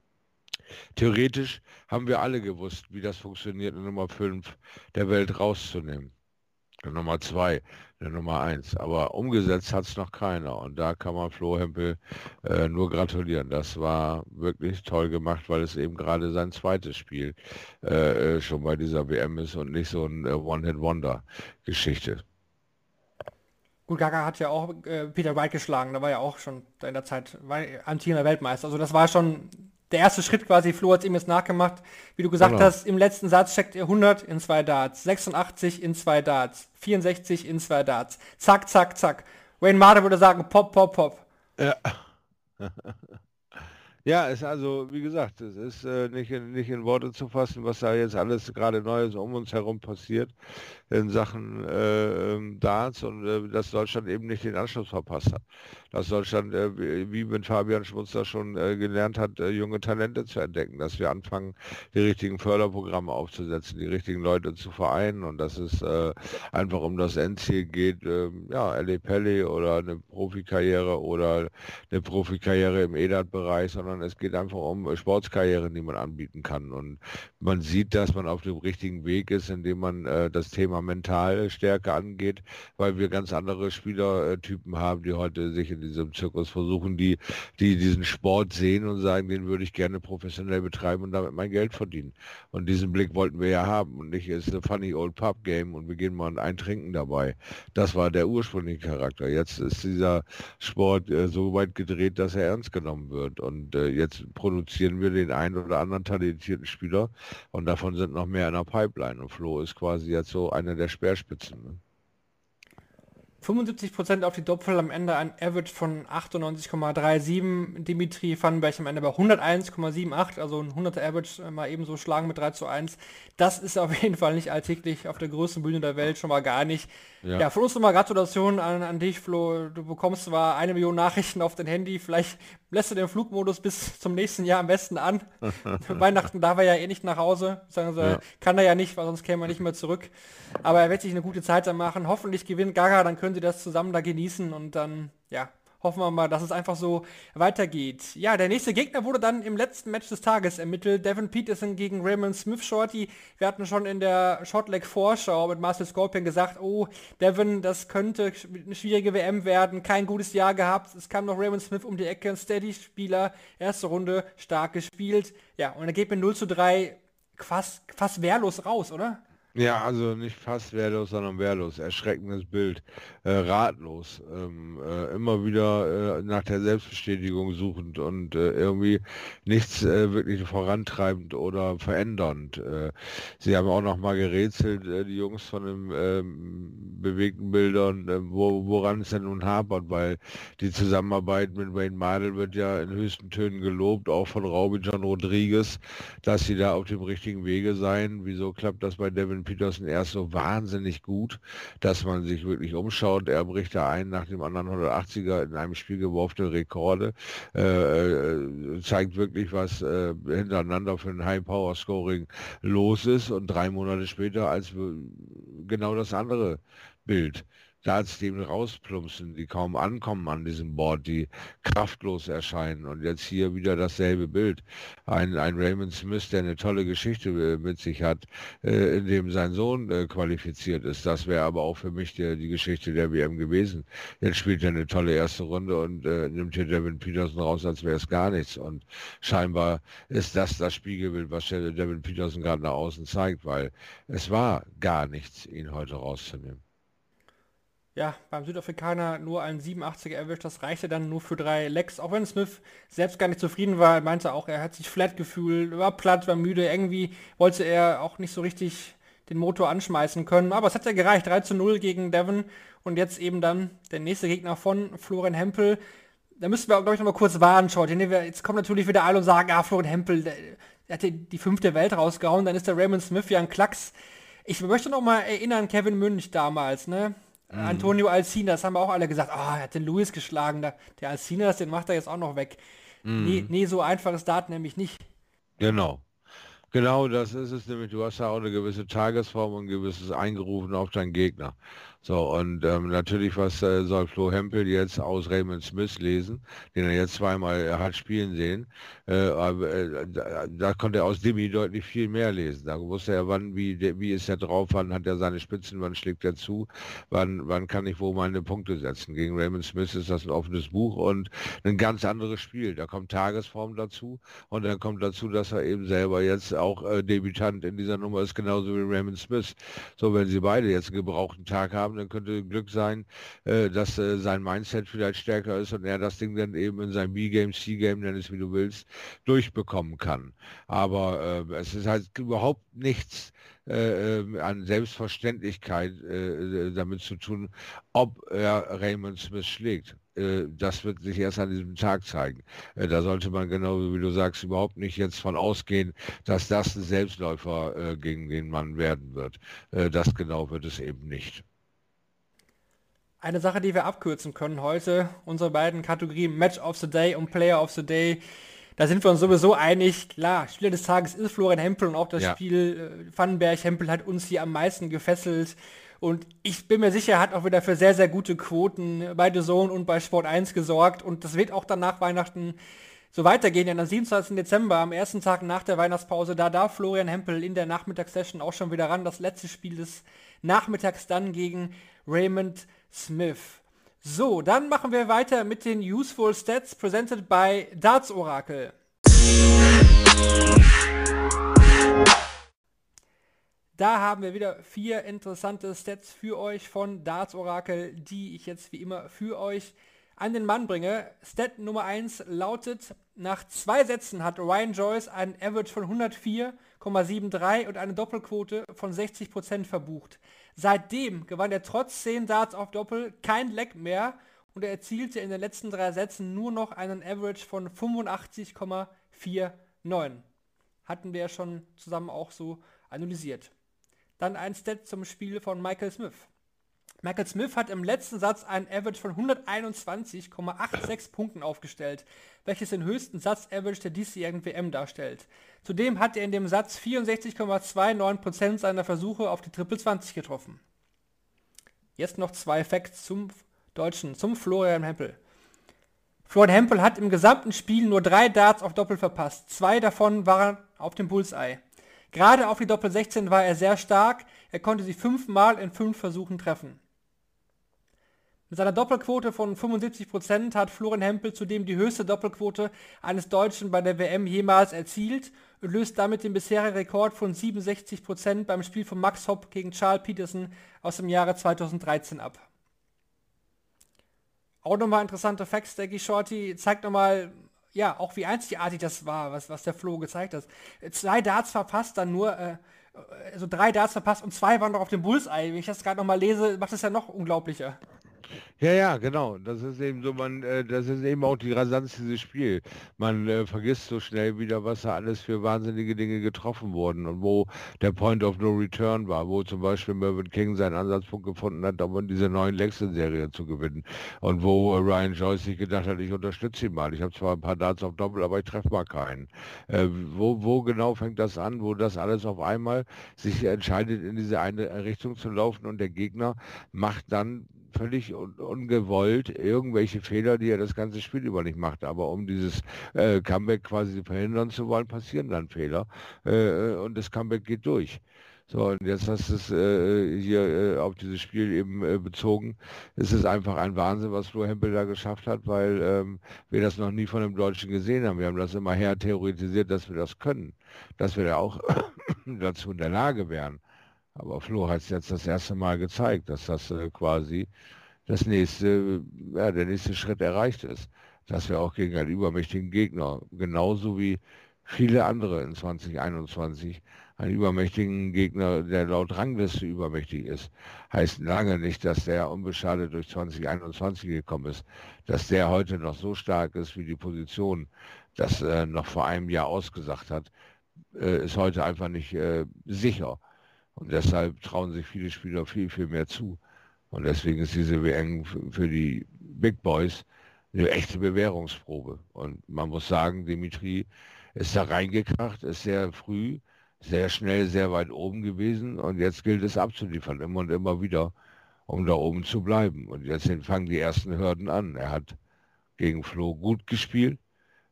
theoretisch haben wir alle gewusst, wie das funktioniert, eine Nummer 5 der Welt rauszunehmen. Nummer 2 der Nummer 1. Aber umgesetzt hat es noch keiner. Und da kann man Flo Hempel äh, nur gratulieren. Das war wirklich toll gemacht, weil es eben gerade sein zweites Spiel äh, äh schon bei dieser WM ist und nicht so ein äh, One-Hit-Wonder-Geschichte. Gut, Gaga hat ja auch äh, Peter Wright geschlagen, da war ja auch schon in der Zeit amtierender Weltmeister. Also das war schon der erste Schritt quasi, Flo hat es ihm jetzt nachgemacht. Wie du gesagt genau. hast, im letzten Satz checkt er 100 in zwei Darts, 86 in zwei Darts, 64 in zwei Darts. Zack, zack, zack. Wayne Marder würde sagen, pop, pop, pop. Ja. ja, ist also, wie gesagt, es ist äh, nicht, in, nicht in Worte zu fassen, was da jetzt alles gerade Neues um uns herum passiert in Sachen äh, ähm, Darts und äh, dass Deutschland eben nicht den Anschluss verpasst hat dass Deutschland, äh, wie mit Fabian Schmutzer schon äh, gelernt hat, äh, junge Talente zu entdecken, dass wir anfangen, die richtigen Förderprogramme aufzusetzen, die richtigen Leute zu vereinen und dass es einfach um das Endziel geht, ähm, ja, L.A. Pelli oder eine Profikarriere oder eine Profikarriere im EDAT-Bereich, sondern es geht einfach um Sportskarrieren, die man anbieten kann und man sieht, dass man auf dem richtigen Weg ist, indem man äh, das Thema Mentalstärke angeht, weil wir ganz andere Spielertypen haben, die heute sich in diesem Zirkus versuchen, die, die diesen Sport sehen und sagen, den würde ich gerne professionell betreiben und damit mein Geld verdienen. Und diesen Blick wollten wir ja haben und nicht, es ist ein funny old pub game und wir gehen mal ein Trinken dabei. Das war der ursprüngliche Charakter. Jetzt ist dieser Sport äh, so weit gedreht, dass er ernst genommen wird und äh, jetzt produzieren wir den einen oder anderen talentierten Spieler und davon sind noch mehr in der Pipeline und Flo ist quasi jetzt so einer der Speerspitzen. Ne? 75% auf die Doppel, am Ende ein Average von 98,37. Dimitri Vandenberg am Ende bei 101,78, also ein 100er Average mal ebenso schlagen mit 3 zu 1. Das ist auf jeden Fall nicht alltäglich auf der größten Bühne der Welt, schon mal gar nicht. Ja, ja von uns nochmal Gratulation an, an dich, Flo. Du bekommst zwar eine Million Nachrichten auf dein Handy, vielleicht lässt du den Flugmodus bis zum nächsten Jahr am besten an. Weihnachten darf er ja eh nicht nach Hause, sagen sie, ja. kann er ja nicht, weil sonst käme er nicht mehr zurück. Aber er wird sich eine gute Zeit dann machen. Hoffentlich gewinnt Gaga, dann können sie das zusammen da genießen und dann, ja, hoffen wir mal, dass es einfach so weitergeht. Ja, der nächste Gegner wurde dann im letzten Match des Tages ermittelt. Devin Peterson gegen Raymond Smith Shorty. Wir hatten schon in der Shortleg Vorschau mit Marcel Scorpion gesagt, oh, Devin, das könnte eine schwierige WM werden. Kein gutes Jahr gehabt. Es kam noch Raymond Smith um die Ecke, ein Steady-Spieler. Erste Runde, stark gespielt. Ja, und er geht mit 0 zu 3 fast, fast wehrlos raus, oder? Ja, also nicht fast wehrlos, sondern wehrlos. Erschreckendes Bild. Äh, ratlos. Ähm, äh, immer wieder äh, nach der Selbstbestätigung suchend und äh, irgendwie nichts äh, wirklich vorantreibend oder verändernd. Äh, sie haben auch noch mal gerätselt, die Jungs von den ähm, bewegten Bildern, wo, woran es denn nun hapert, weil die Zusammenarbeit mit Wayne Madel wird ja in höchsten Tönen gelobt, auch von Raubi John Rodriguez, dass sie da auf dem richtigen Wege seien. Wieso klappt das bei Devin Peterson erst so wahnsinnig gut, dass man sich wirklich umschaut. Er bricht da ein nach dem anderen 180er in einem Spiel geworfene Rekorde, äh, äh, zeigt wirklich, was äh, hintereinander für ein High-Power-Scoring los ist. Und drei Monate später als genau das andere Bild dem rausplumpsen, die kaum ankommen an diesem Board, die kraftlos erscheinen. Und jetzt hier wieder dasselbe Bild. Ein, ein Raymond Smith, der eine tolle Geschichte äh, mit sich hat, äh, in dem sein Sohn äh, qualifiziert ist. Das wäre aber auch für mich die, die Geschichte der WM gewesen. Jetzt spielt er eine tolle erste Runde und äh, nimmt hier Devin Peterson raus, als wäre es gar nichts. Und scheinbar ist das das Spiegelbild, was Devin Peterson gerade nach außen zeigt, weil es war gar nichts, ihn heute rauszunehmen. Ja, beim Südafrikaner nur ein 87er erwischt, das reichte dann nur für drei Lecks. Auch wenn Smith selbst gar nicht zufrieden war, meinte auch, er hat sich flat gefühlt, war platt, war müde, irgendwie wollte er auch nicht so richtig den Motor anschmeißen können. Aber es hat ja gereicht, 3 zu 0 gegen Devon und jetzt eben dann der nächste Gegner von Florian Hempel. Da müssten wir, glaube ich, noch mal kurz warnen, schaut. Jetzt kommen natürlich wieder alle und sagen, ah, Florian Hempel, der, der hat die fünfte Welt rausgehauen, dann ist der Raymond Smith ja ein Klacks. Ich möchte noch mal erinnern, Kevin Münch damals, ne? Mhm. Antonio Alcina, das haben auch alle gesagt, oh, er hat den Luis geschlagen, der, Alcinas, den macht er jetzt auch noch weg. Mhm. Nee, nee, so einfach ist Daten nämlich nicht. Genau. Genau, das ist es nämlich. Du hast ja auch eine gewisse Tagesform und ein gewisses Eingerufen auf deinen Gegner. So, und ähm, natürlich, was äh, soll Flo Hempel jetzt aus Raymond Smith lesen, den er jetzt zweimal hat spielen sehen. Äh, aber, äh, da, da, konnte er aus Demi deutlich viel mehr lesen. Da wusste er, wann, wie, wie ist er drauf, wann hat er seine Spitzen, wann schlägt er zu, wann, wann kann ich wo meine Punkte setzen. Gegen Raymond Smith ist das ein offenes Buch und ein ganz anderes Spiel. Da kommt Tagesform dazu und dann kommt dazu, dass er eben selber jetzt auch äh, Debütant in dieser Nummer ist, genauso wie Raymond Smith. So, wenn sie beide jetzt einen gebrauchten Tag haben, haben, dann könnte Glück sein, äh, dass äh, sein Mindset vielleicht stärker ist und er das Ding dann eben in seinem B-Game, C-Game, nenn es wie du willst, durchbekommen kann. Aber äh, es ist halt überhaupt nichts äh, äh, an Selbstverständlichkeit äh, damit zu tun, ob er Raymond Smith schlägt das wird sich erst an diesem Tag zeigen. Da sollte man genau wie du sagst überhaupt nicht jetzt von ausgehen, dass das ein Selbstläufer gegen den Mann werden wird. Das genau wird es eben nicht. Eine Sache, die wir abkürzen können heute, unsere beiden Kategorien Match of the Day und Player of the Day, da sind wir uns sowieso einig. Klar, Spieler des Tages ist Florian Hempel und auch das ja. Spiel äh, Vandenberg-Hempel hat uns hier am meisten gefesselt. Und ich bin mir sicher, er hat auch wieder für sehr, sehr gute Quoten bei The Zone und bei Sport 1 gesorgt. Und das wird auch dann nach Weihnachten so weitergehen. Denn am 27. Dezember, am ersten Tag nach der Weihnachtspause, da darf Florian Hempel in der Nachmittagssession auch schon wieder ran. Das letzte Spiel des Nachmittags dann gegen Raymond Smith. So, dann machen wir weiter mit den Useful Stats presented by Darts Oracle. Da haben wir wieder vier interessante Stats für euch von Darts Oracle, die ich jetzt wie immer für euch an den Mann bringe. Stat Nummer 1 lautet, nach zwei Sätzen hat Ryan Joyce einen Average von 104 4,73 und eine Doppelquote von 60% verbucht. Seitdem gewann er trotz 10 Darts auf Doppel kein Leck mehr und er erzielte in den letzten drei Sätzen nur noch einen Average von 85,49. Hatten wir ja schon zusammen auch so analysiert. Dann ein Stat zum Spiel von Michael Smith. Michael Smith hat im letzten Satz einen Average von 121,86 Punkten aufgestellt, welches den höchsten Satz-Average der diesjährigen WM darstellt. Zudem hat er in dem Satz 64,29% seiner Versuche auf die Triple 20 getroffen. Jetzt noch zwei Facts zum Deutschen, zum Florian Hempel. Florian Hempel hat im gesamten Spiel nur drei Darts auf Doppel verpasst. Zwei davon waren auf dem Bullseye. Gerade auf die Doppel 16 war er sehr stark, er konnte sie fünfmal in fünf Versuchen treffen. Mit seiner Doppelquote von 75% hat Florian Hempel zudem die höchste Doppelquote eines Deutschen bei der WM jemals erzielt und löst damit den bisherigen Rekord von 67% beim Spiel von Max Hopp gegen Charles Peterson aus dem Jahre 2013 ab. Auch nochmal interessante Facts, Daggy Shorty zeigt nochmal, ja, auch wie einzigartig das war, was, was der Flo gezeigt hat. Zwei Darts verpasst, dann nur, äh, also drei Darts verpasst und zwei waren noch auf dem Bullseye. Wenn ich das gerade nochmal lese, macht das ja noch unglaublicher. Ja, ja, genau. Das ist eben so, man, äh, das ist eben auch die Rasanz dieses Spiel. Man äh, vergisst so schnell wieder, was da alles für wahnsinnige Dinge getroffen wurden und wo der Point of No Return war, wo zum Beispiel Mervyn King seinen Ansatzpunkt gefunden hat, um diese neuen Lexen-Serie zu gewinnen. Und wo äh, Ryan Joyce sich gedacht hat, ich unterstütze ihn mal. Ich habe zwar ein paar Darts auf Doppel, aber ich treffe mal keinen. Äh, wo, wo genau fängt das an, wo das alles auf einmal sich entscheidet, in diese eine Richtung zu laufen und der Gegner macht dann völlig un ungewollt irgendwelche Fehler, die er das ganze Spiel über nicht macht. Aber um dieses äh, Comeback quasi verhindern zu wollen, passieren dann Fehler äh, und das Comeback geht durch. So, und jetzt hast du es äh, hier äh, auf dieses Spiel eben äh, bezogen. Es ist einfach ein Wahnsinn, was Flo Hempel da geschafft hat, weil ähm, wir das noch nie von einem Deutschen gesehen haben. Wir haben das immer her theoretisiert, dass wir das können, dass wir da auch dazu in der Lage wären. Aber Flo hat es jetzt das erste Mal gezeigt, dass das äh, quasi das nächste, ja, der nächste Schritt erreicht ist. Dass wir auch gegen einen übermächtigen Gegner, genauso wie viele andere in 2021, einen übermächtigen Gegner, der laut Rangliste übermächtig ist, heißt lange nicht, dass der unbeschadet durch 2021 gekommen ist. Dass der heute noch so stark ist, wie die Position das äh, noch vor einem Jahr ausgesagt hat, äh, ist heute einfach nicht äh, sicher. Und deshalb trauen sich viele Spieler viel, viel mehr zu. Und deswegen ist diese WM für die Big Boys eine echte Bewährungsprobe. Und man muss sagen, Dimitri ist da reingekracht, ist sehr früh, sehr schnell, sehr weit oben gewesen. Und jetzt gilt es abzuliefern, immer und immer wieder, um da oben zu bleiben. Und jetzt fangen die ersten Hürden an. Er hat gegen Flo gut gespielt,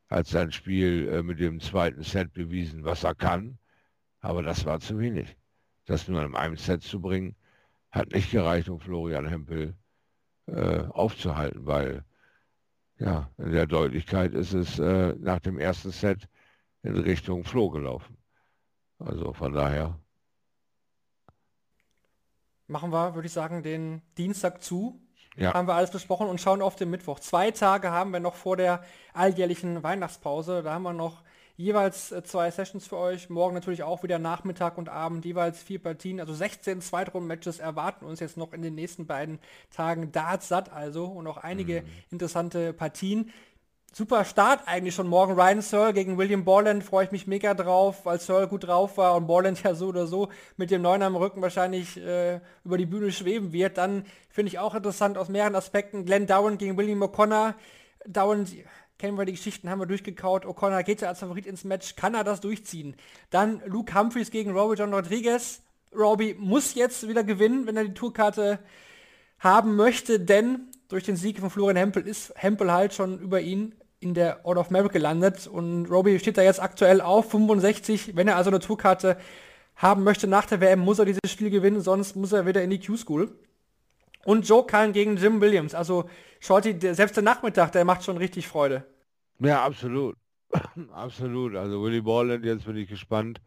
hat sein Spiel äh, mit dem zweiten Set bewiesen, was er kann. Aber das war zu wenig das nur in einem Set zu bringen, hat nicht gereicht, um Florian Hempel äh, aufzuhalten, weil ja, in der Deutlichkeit ist es äh, nach dem ersten Set in Richtung Flo gelaufen. Also von daher. Machen wir, würde ich sagen, den Dienstag zu. Ja. Haben wir alles besprochen und schauen auf den Mittwoch. Zwei Tage haben wir noch vor der alljährlichen Weihnachtspause. Da haben wir noch jeweils äh, zwei Sessions für euch. Morgen natürlich auch wieder Nachmittag und Abend jeweils vier Partien. Also 16 Zweitrunden-Matches erwarten uns jetzt noch in den nächsten beiden Tagen. Darts satt also und auch einige mhm. interessante Partien. Super Start eigentlich schon morgen. Ryan Searle gegen William Borland freue ich mich mega drauf, weil Searle gut drauf war und Borland ja so oder so mit dem Neun am Rücken wahrscheinlich äh, über die Bühne schweben wird. Dann finde ich auch interessant aus mehreren Aspekten Glenn Dowan gegen William O'Connor. Dowan kennen wir die Geschichten, haben wir durchgekaut. O'Connor geht ja als Favorit ins Match, kann er das durchziehen? Dann Luke Humphreys gegen Robbie John Rodriguez. Robbie muss jetzt wieder gewinnen, wenn er die Tourkarte haben möchte, denn durch den Sieg von Florian Hempel ist Hempel halt schon über ihn in der Order of Merit gelandet und Robbie steht da jetzt aktuell auf 65. Wenn er also eine Tourkarte haben möchte nach der WM, muss er dieses Spiel gewinnen, sonst muss er wieder in die Q-School. Und Joe Cullen gegen Jim Williams. Also Shorty, der, selbst der Nachmittag, der macht schon richtig Freude. Ja, absolut. absolut. Also Willy Borland, jetzt bin ich gespannt,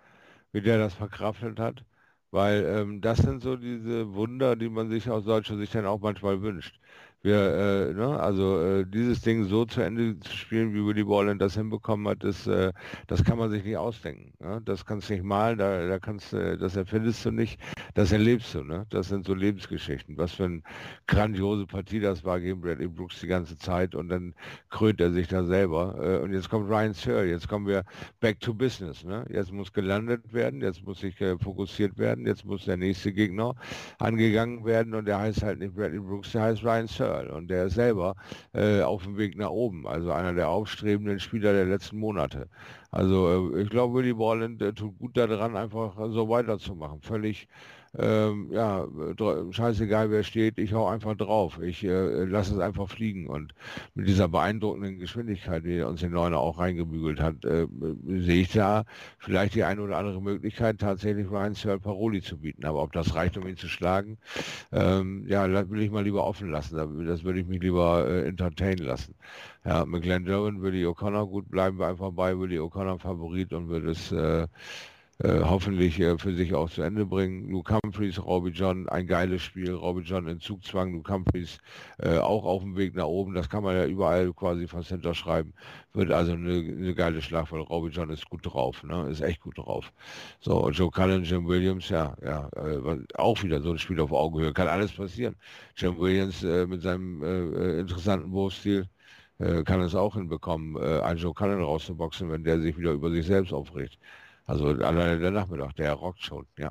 wie der das verkraftet hat. Weil ähm, das sind so diese Wunder, die man sich aus deutscher Sicht dann auch manchmal wünscht. Wir, äh, ne, also äh, dieses Ding so zu Ende zu spielen, wie Willy Borland das hinbekommen hat, das, äh, das kann man sich nicht ausdenken. Ne? Das kannst du nicht malen, da, da kannst du, das erfindest du nicht, das erlebst du. Ne? Das sind so Lebensgeschichten. Was für eine grandiose Partie das war gegen Bradley Brooks die ganze Zeit und dann krönt er sich da selber. Äh, und jetzt kommt Ryan Searle, jetzt kommen wir back to business. Ne? Jetzt muss gelandet werden, jetzt muss sich äh, fokussiert werden, jetzt muss der nächste Gegner angegangen werden und der heißt halt nicht Bradley Brooks, der heißt Ryan Searle. Searle und der ist selber äh, auf dem Weg nach oben, also einer der aufstrebenden Spieler der letzten Monate. Also äh, ich glaube, Willy Borland äh, tut gut daran, einfach so weiterzumachen. Völlig ähm, ja, scheißegal wer steht, ich hau einfach drauf. Ich äh, lasse es einfach fliegen. Und mit dieser beeindruckenden Geschwindigkeit, die uns den Neuner auch reingebügelt hat, äh, sehe ich da vielleicht die eine oder andere Möglichkeit, tatsächlich Ryan Searle Paroli zu bieten. Aber ob das reicht, um ihn zu schlagen, ähm, ja, will ich mal lieber offen lassen. Das würde ich mich lieber äh, entertainen lassen. Ja, mit Glenn Derwin, Willie O'Connor, gut, bleiben wir einfach bei Willie O'Connor Favorit und wird es äh, äh, hoffentlich äh, für sich auch zu Ende bringen. Luke Humphreys, Robbie John, ein geiles Spiel. Robbie John in Zugzwang, Luke Humphreys äh, auch auf dem Weg nach oben. Das kann man ja überall quasi fast hinterschreiben. Wird also eine, eine geile Schlacht, Robbie John ist gut drauf, ne? ist echt gut drauf. So, Joe Cullen, Jim Williams, ja, ja, äh, auch wieder so ein Spiel auf Augenhöhe. Kann alles passieren. Jim Williams äh, mit seinem interessanten Wurfstil kann es auch hinbekommen, einen Joe Cullen rauszuboxen, wenn der sich wieder über sich selbst aufregt. Also alleine der Nachmittag, der rockt schon, ja.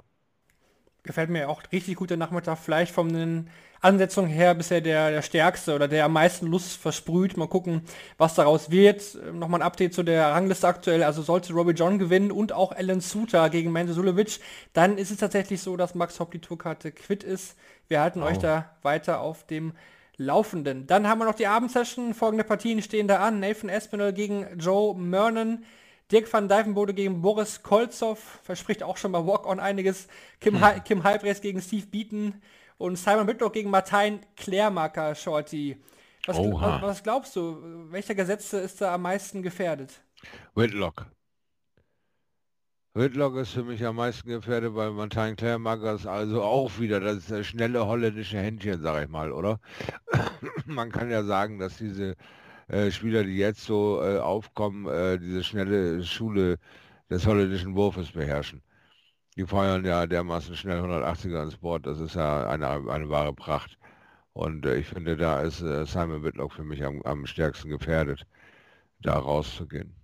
Gefällt mir auch richtig gut der Nachmittag. Vielleicht von den Ansetzungen her bisher der, der stärkste oder der am meisten Lust versprüht. Mal gucken, was daraus wird. Nochmal ein Update zu der Rangliste aktuell. Also sollte Robbie John gewinnen und auch Alan Suter gegen Mende Sulevic, dann ist es tatsächlich so, dass Max Hopp die Tourkarte quitt ist. Wir halten oh. euch da weiter auf dem Laufenden. Dann haben wir noch die Abendsession. Folgende Partien stehen da an. Nathan Espinel gegen Joe Mernon. Dirk van Dijvenbode gegen Boris Kolzow verspricht auch schon bei Walk-On einiges. Kim, hm. Kim Halbrechts gegen Steve Beaton und Simon Whitlock gegen Martin Klärmacker, Shorty. Was, was, was, glaubst du? Welcher Gesetze ist da am meisten gefährdet? Whitlock. Whitlock ist für mich am meisten gefährdet, weil Martin Klärmacker ist also auch wieder das schnelle holländische Händchen, sag ich mal, oder? Man kann ja sagen, dass diese äh, Spieler, die jetzt so äh, aufkommen, äh, diese schnelle Schule des holländischen Wurfes beherrschen. Die feuern ja dermaßen schnell 180er ans Board, das ist ja eine, eine wahre Pracht. Und äh, ich finde, da ist äh, Simon Whitlock für mich am, am stärksten gefährdet, da rauszugehen.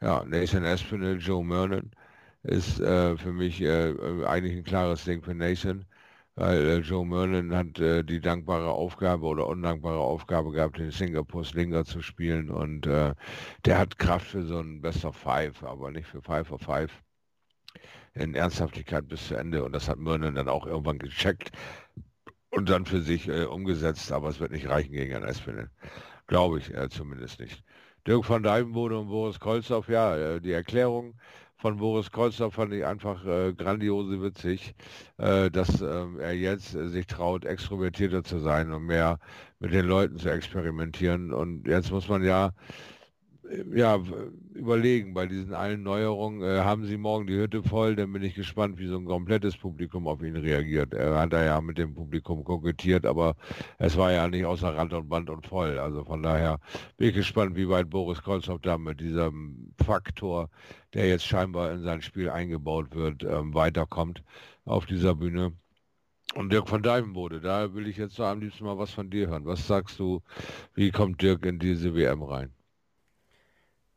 Ja, Nathan Espinel, Joe Mernon ist für mich eigentlich ein klares Ding für Nathan weil äh, Joe Merlin hat äh, die dankbare Aufgabe oder undankbare Aufgabe gehabt, den Singapore Slinger zu spielen und äh, der hat Kraft für so ein Best of Five, aber nicht für Five of Five in Ernsthaftigkeit bis zu Ende und das hat Merlin dann auch irgendwann gecheckt und dann für sich äh, umgesetzt, aber es wird nicht reichen gegen ein Espinel. Glaube ich äh, zumindest nicht. Dirk van Dijvenbode und Boris Kolzow, ja, die Erklärung von Boris Kreuzer fand ich einfach äh, grandiose witzig, äh, dass äh, er jetzt äh, sich traut, extrovertierter zu sein und mehr mit den Leuten zu experimentieren. Und jetzt muss man ja ja, überlegen bei diesen allen Neuerungen. Äh, haben Sie morgen die Hütte voll? Dann bin ich gespannt, wie so ein komplettes Publikum auf ihn reagiert. Er hat ja mit dem Publikum kokettiert, aber es war ja nicht außer Rand und Band und voll. Also von daher bin ich gespannt, wie weit Boris Kolzow da mit diesem Faktor, der jetzt scheinbar in sein Spiel eingebaut wird, ähm, weiterkommt auf dieser Bühne. Und Dirk von Dijvenbode, da will ich jetzt am liebsten mal was von dir hören. Was sagst du, wie kommt Dirk in diese WM rein?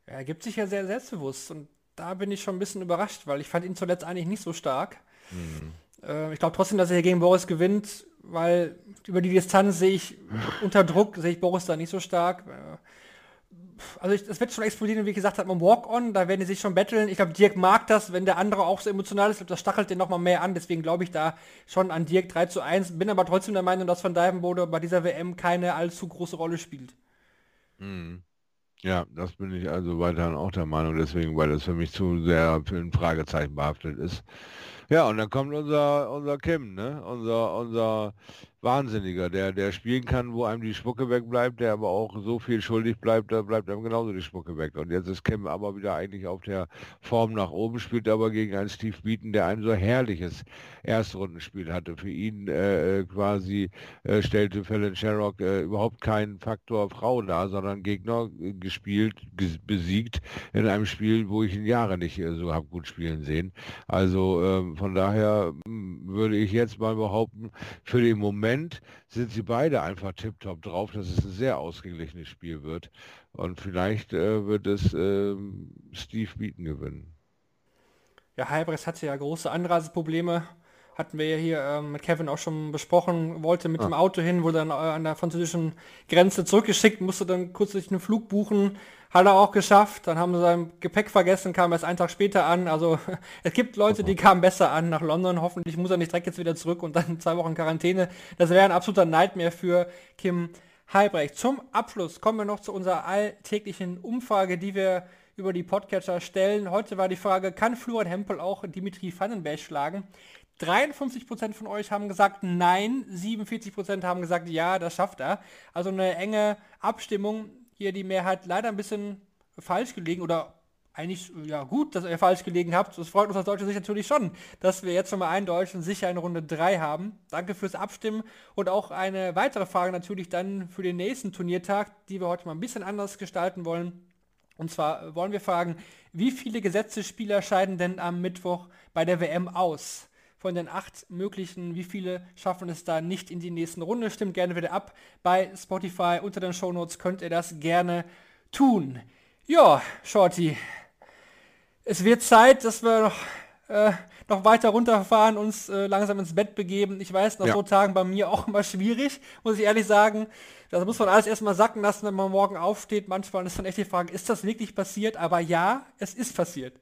Er gibt sich ja sehr selbstbewusst und da bin ich schon ein bisschen überrascht, weil ich fand ihn zuletzt eigentlich nicht so stark. Mhm. Äh, ich glaube trotzdem, dass er gegen Boris gewinnt, weil über die Distanz sehe ich unter Druck, sehe ich Boris da nicht so stark. Äh, also es wird schon explodieren, wie gesagt hat man Walk-On, da werden die sich schon betteln. Ich glaube, Dirk mag das, wenn der andere auch so emotional ist, das stachelt den nochmal mehr an, deswegen glaube ich da schon an Dirk 3 zu 1, bin aber trotzdem der Meinung, dass Van Dijvenbode bei dieser WM keine allzu große Rolle spielt. Mhm. Ja, das bin ich also weiterhin auch der Meinung, deswegen, weil das für mich zu sehr für ein Fragezeichen behaftet ist. Ja, und dann kommt unser, unser Kim, ne? Unser, unser Wahnsinniger, der, der spielen kann, wo einem die Spucke wegbleibt, der aber auch so viel schuldig bleibt, da bleibt einem genauso die Spucke weg. Und jetzt ist Kim aber wieder eigentlich auf der Form nach oben, spielt aber gegen einen Steve Beaton, der ein so herrliches Erstrundenspiel hatte. Für ihn äh, quasi äh, stellte Fallon Sherrock äh, überhaupt keinen Faktor Frau dar, sondern Gegner äh, gespielt, besiegt in einem Spiel, wo ich ihn Jahre nicht äh, so habe gut spielen sehen. Also ähm, von daher hm, würde ich jetzt mal behaupten, für den Moment Moment sind sie beide einfach tiptop drauf, dass es ein sehr ausgeglichenes Spiel wird. Und vielleicht äh, wird es äh, Steve Beaton gewinnen. Ja, Halbrecht hatte ja große Anreiseprobleme. Hatten wir ja hier äh, mit Kevin auch schon besprochen. Wollte mit ah. dem Auto hin, wurde dann äh, an der französischen Grenze zurückgeschickt, musste dann kurz durch einen Flug buchen hat er auch geschafft. Dann haben sie sein Gepäck vergessen, kam erst einen Tag später an. Also es gibt Leute, die kamen besser an nach London. Hoffentlich muss er nicht direkt jetzt wieder zurück und dann zwei Wochen Quarantäne. Das wäre ein absoluter Nightmare für Kim Halbrecht. Zum Abschluss kommen wir noch zu unserer alltäglichen Umfrage, die wir über die Podcatcher stellen. Heute war die Frage, kann Florian Hempel auch Dimitri Vandenberg schlagen? 53% von euch haben gesagt nein, 47% haben gesagt ja, das schafft er. Also eine enge Abstimmung hier die Mehrheit leider ein bisschen falsch gelegen oder eigentlich ja gut, dass ihr falsch gelegen habt. Das freut uns aus deutscher Sicht natürlich schon, dass wir jetzt schon mal eindeutig und sicher eine Runde 3 haben. Danke fürs Abstimmen und auch eine weitere Frage natürlich dann für den nächsten Turniertag, die wir heute mal ein bisschen anders gestalten wollen. Und zwar wollen wir fragen, wie viele gesetzte Spieler scheiden denn am Mittwoch bei der WM aus? Von den acht möglichen, wie viele schaffen es da nicht in die nächsten Runde? Stimmt gerne wieder ab. Bei Spotify unter den Shownotes könnt ihr das gerne tun. Ja, Shorty. Es wird Zeit, dass wir noch, äh, noch weiter runterfahren, uns äh, langsam ins Bett begeben. Ich weiß, nach ja. so Tagen bei mir auch immer schwierig, muss ich ehrlich sagen. Das muss man alles erstmal sacken lassen, wenn man morgen aufsteht. Manchmal ist dann echt die Frage, ist das wirklich passiert? Aber ja, es ist passiert.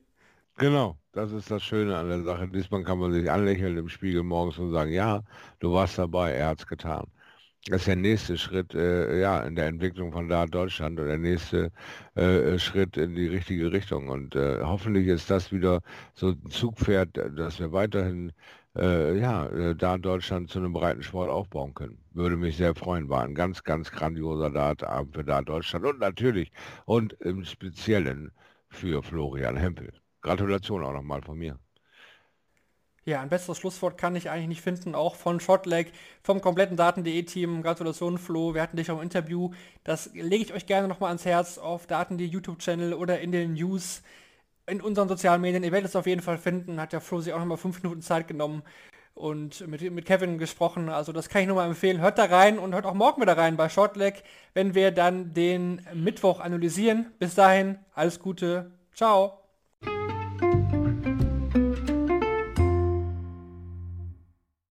Genau, das ist das Schöne an der Sache. Diesmal kann man sich anlächeln im Spiegel morgens und sagen, ja, du warst dabei, er hat es getan. Das ist der nächste Schritt äh, ja, in der Entwicklung von da Deutschland und der nächste äh, Schritt in die richtige Richtung. Und äh, hoffentlich ist das wieder so ein Zugpferd, dass wir weiterhin äh, ja, äh, da Deutschland zu einem breiten Sport aufbauen können. Würde mich sehr freuen. War ein ganz, ganz grandioser Dartabend für da Deutschland und natürlich und im Speziellen für Florian Hempel. Gratulation auch nochmal von mir. Ja, ein besseres Schlusswort kann ich eigentlich nicht finden, auch von Shotleg, vom kompletten Daten.de-Team. Gratulation, Flo, wir hatten dich auch im Interview. Das lege ich euch gerne nochmal ans Herz auf Daten.de YouTube-Channel oder in den News in unseren sozialen Medien. Ihr werdet es auf jeden Fall finden. Hat ja Flo sich auch nochmal fünf Minuten Zeit genommen und mit, mit Kevin gesprochen. Also das kann ich nur mal empfehlen. Hört da rein und hört auch morgen wieder rein bei Shortleg, wenn wir dann den Mittwoch analysieren. Bis dahin, alles Gute. Ciao.